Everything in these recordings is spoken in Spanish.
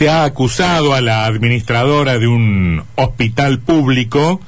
se ha acusado a la administradora de un hospital público,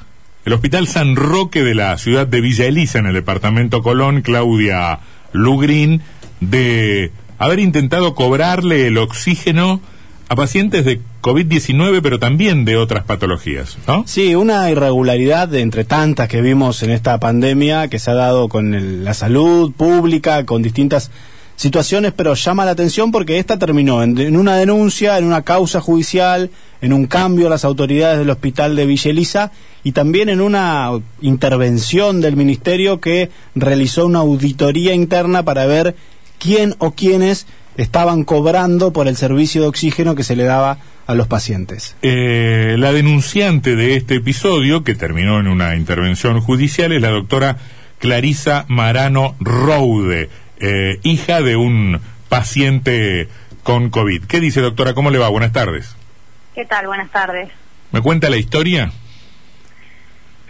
el Hospital San Roque de la ciudad de Villa Elisa, en el departamento Colón, Claudia Lugrin, de haber intentado cobrarle el oxígeno a pacientes de COVID-19, pero también de otras patologías, ¿no? Sí, una irregularidad de entre tantas que vimos en esta pandemia que se ha dado con la salud pública, con distintas situaciones, pero llama la atención porque esta terminó en, una denuncia, en una causa judicial, en un cambio a las autoridades del hospital de Villa Elisa y también en una intervención del ministerio que realizó una auditoría interna para ver quién o quiénes estaban cobrando por el servicio de oxígeno que se le daba a los pacientes. Eh, la denunciante de este episodio, que terminó en una intervención judicial, es la doctora Clarisa Marano Roude, eh, hija de un paciente con COVID. ¿Qué dice, doctora? ¿Cómo le va? Buenas tardes. ¿Qué tal? Buenas tardes. ¿Me cuenta la historia?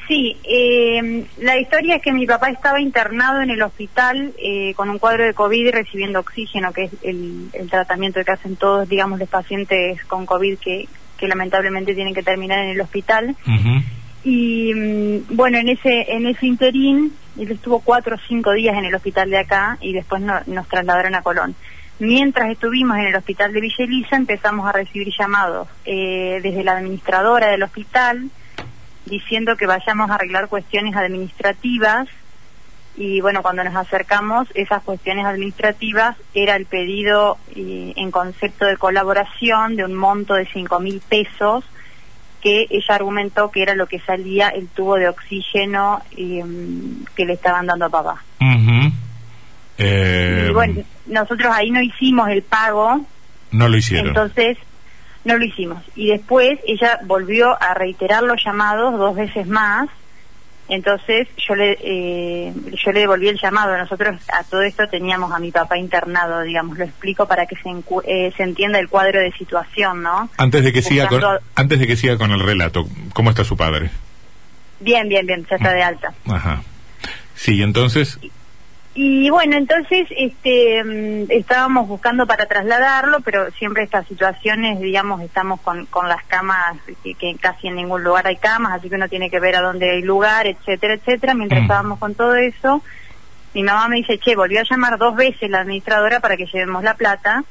Sí, eh, la historia es que mi papá estaba internado en el hospital eh, con un cuadro de COVID y recibiendo oxígeno, que es el, tratamiento que hacen todos, digamos, los pacientes con COVID que, que lamentablemente tienen que terminar en el hospital. Y mm, bueno, en ese en ese interín, él estuvo cuatro o cinco días en el hospital de acá y después nos trasladaron a Colón. Mientras estuvimos en el hospital de Villa Elisa, empezamos a recibir llamados eh, desde la administradora del hospital, diciendo que vayamos a arreglar cuestiones administrativas y bueno, cuando nos acercamos, esas cuestiones administrativas era el pedido en concepto de colaboración de un monto de cinco mil pesos que ella argumentó que era lo que salía el tubo de oxígeno em, que le estaban dando a papá. Eh, y bueno, nosotros ahí no hicimos el pago. No lo hicieron. Entonces, no lo hicimos. Y después ella volvió a reiterar los llamados dos veces más. Entonces yo le eh, yo le devolví el llamado. Nosotros a todo esto teníamos a mi papá internado, digamos. Lo explico para que se, eh, se entienda el cuadro de situación, ¿no? Antes de que siga con, antes de que siga con el relato, ¿cómo está su padre? Bien, bien, bien. Ya está de alta. Ajá. Sí, entonces. Y bueno, entonces este, mm, estábamos buscando para trasladarlo, pero siempre estas situaciones, digamos, estamos con, con las camas, que, casi en ningún lugar hay camas, así que uno tiene que ver a dónde hay lugar, etcétera, etcétera. Mientras mm. estábamos con todo eso, mi mamá me dice, che, volvió a llamar dos veces la administradora para que llevemos la plata.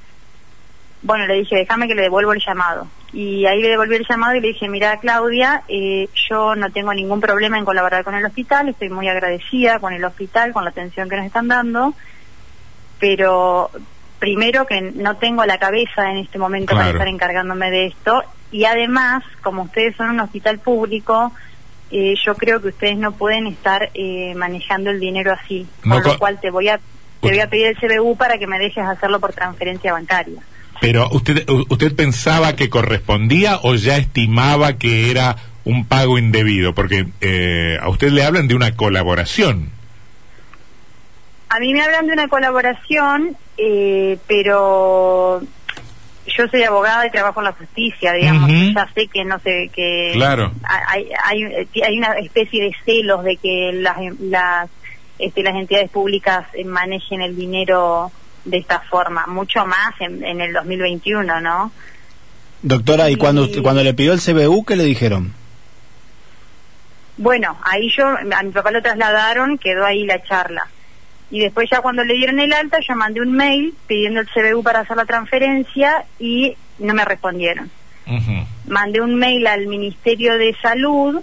Bueno, le dije, déjame que le devuelvo el llamado. Y ahí le devolví el llamado y le dije, mira Claudia, eh, yo no tengo ningún problema en colaborar con el hospital, estoy muy agradecida con el hospital, con la atención que nos están dando, pero primero que no tengo la cabeza en este momento para estar encargándome de esto y además, como ustedes son un hospital público, eh, yo creo que ustedes no pueden estar eh, manejando el dinero así, con lo cual te voy a te voy a pedir el CBU para que me dejes hacerlo por transferencia bancaria. Pero usted, usted pensaba que correspondía o ya estimaba que era un pago indebido, porque eh, a usted le hablan de una colaboración. A mí me hablan de una colaboración, eh, pero yo soy abogada y trabajo en la justicia, digamos, ya sé que no sé que claro. hay, hay, hay una especie de celos de que las las este, las entidades públicas manejen el dinero de esta forma, mucho más en, en el 2021, ¿no? Doctora, ¿y, cuando, cuando le pidió el CBU, qué le dijeron? Bueno, ahí yo, a mi papá lo trasladaron, quedó ahí la charla. Y después ya cuando le dieron el alta, yo mandé un mail pidiendo el CBU para hacer la transferencia y no me respondieron. Mandé un mail al Ministerio de Salud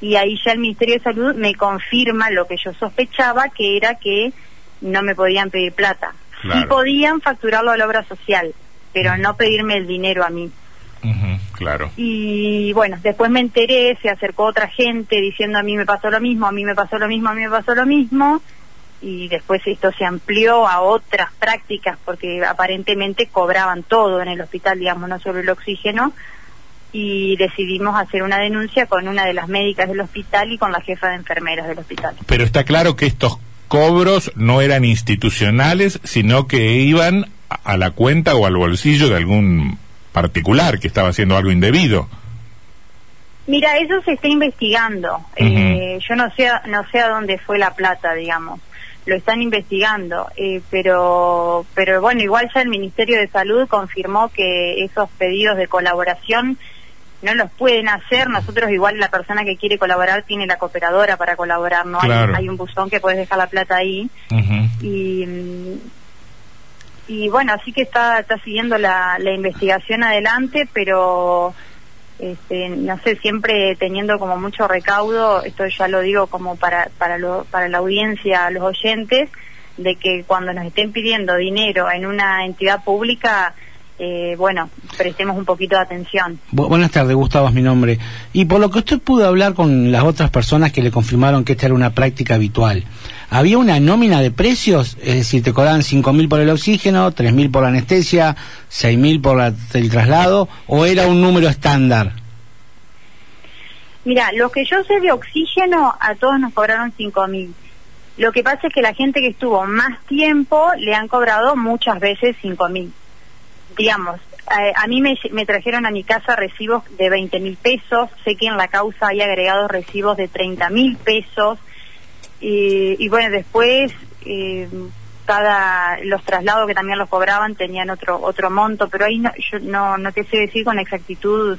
y ahí ya el Ministerio de Salud me confirma lo que yo sospechaba, que era que no me podían pedir plata. Sí podían facturarlo a la obra social, pero no pedirme el dinero a mí. claro. Y bueno, después me enteré, se acercó otra gente diciendo a mí me pasó lo mismo, a mí me pasó lo mismo, a mí me pasó lo mismo. Y después esto se amplió a otras prácticas porque aparentemente cobraban todo en el hospital, digamos, no solo el oxígeno. Y decidimos hacer una denuncia con una de las médicas del hospital y con la jefa de enfermeras del hospital. Pero está claro que estos cobros no eran institucionales, sino que iban a la cuenta o al bolsillo de algún particular que estaba haciendo algo indebido. Mira, eso se está investigando. eh, yo no sé, no sé a dónde fue la plata, digamos. lo están investigando, eh, pero, pero bueno, igual ya el Ministerio de Salud confirmó que esos pedidos de colaboración no los pueden hacer. Nosotros igual la persona que quiere colaborar tiene la cooperadora para colaborar, ¿no? Hay, un buzón que puedes dejar la plata ahí. Y y bueno, así que está, está siguiendo la, la investigación adelante, pero este, no sé, siempre teniendo como mucho recaudo, esto ya lo digo como para, para, lo, para la audiencia, los oyentes, de que cuando nos estén pidiendo dinero en una entidad pública, eh, bueno, prestemos un poquito de atención. Buenas tardes, Gustavo es mi nombre. Y por lo que usted pudo hablar con las otras personas que le confirmaron que esta era una práctica habitual, ¿había una nómina de precios? Es decir, te cobraban 5.000 por el oxígeno, 3.000 por la anestesia, 6.000 por la, el traslado, o era un número estándar? Mira, lo que yo sé de oxígeno, a todos nos cobraron 5.000. Lo que pasa es que la gente que estuvo más tiempo le han cobrado muchas veces 5.000 digamos, eh, a mí me, trajeron a mi casa recibos de 20 mil pesos, sé que en la causa hay agregados recibos de 30 mil pesos, y bueno, después eh, cada los traslados que también los cobraban tenían otro otro monto, pero ahí no, yo no, no te sé decir con exactitud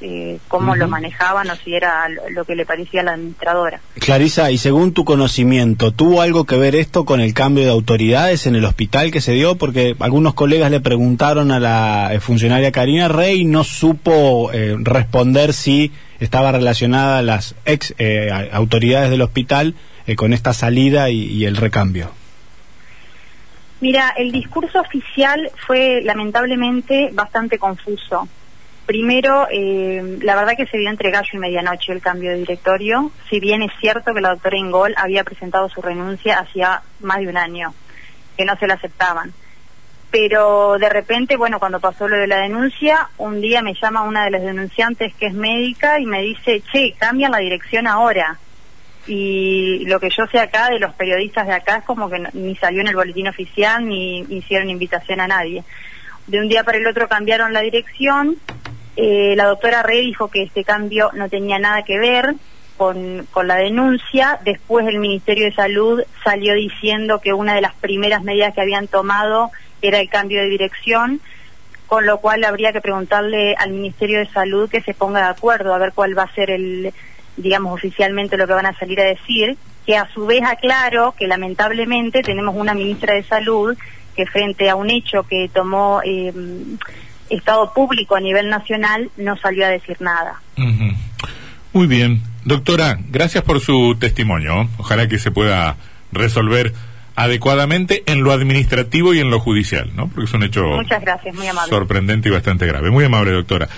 eh, cómo lo manejaban o si era lo, que le parecía a la administradora. Clarisa, y según tu conocimiento, ¿tuvo algo que ver esto con el cambio de autoridades en el hospital que se dio? Porque algunos colegas le preguntaron a la eh, funcionaria Karina Rey y no supo eh, responder si estaba relacionada a las ex eh, autoridades del hospital con esta salida y el recambio. Mira, el discurso oficial fue lamentablemente bastante confuso Primero, eh, la verdad que se dio entre gallo y medianoche el cambio de directorio, si bien es cierto que la doctora Ingol había presentado su renuncia hacía más de un año, que no se la aceptaban. Pero de repente, bueno, cuando pasó lo de la denuncia, un día me llama una de las denunciantes que es médica y me dice, che, cambian la dirección ahora. Y lo que yo sé acá de los periodistas de acá es como que ni salió en el boletín oficial ni hicieron invitación a nadie. De un día para el otro cambiaron la dirección eh, la doctora Rey dijo que este cambio no tenía nada que ver con, con, la denuncia. Después el Ministerio de Salud salió diciendo que una de las primeras medidas que habían tomado era el cambio de dirección, con lo cual habría que preguntarle al Ministerio de Salud que se ponga de acuerdo a ver cuál va a ser el, digamos, oficialmente lo que van a salir a decir, que a su vez aclaro que lamentablemente tenemos una ministra de Salud que frente a un hecho que tomó eh, Estado público a nivel nacional no salió a decir nada. Muy bien. Doctora, gracias por su testimonio. Ojalá que se pueda resolver adecuadamente en lo administrativo y en lo judicial, ¿no? Porque es un hecho Muchas gracias, muy amable. sorprendente y bastante grave. Muy amable, doctora.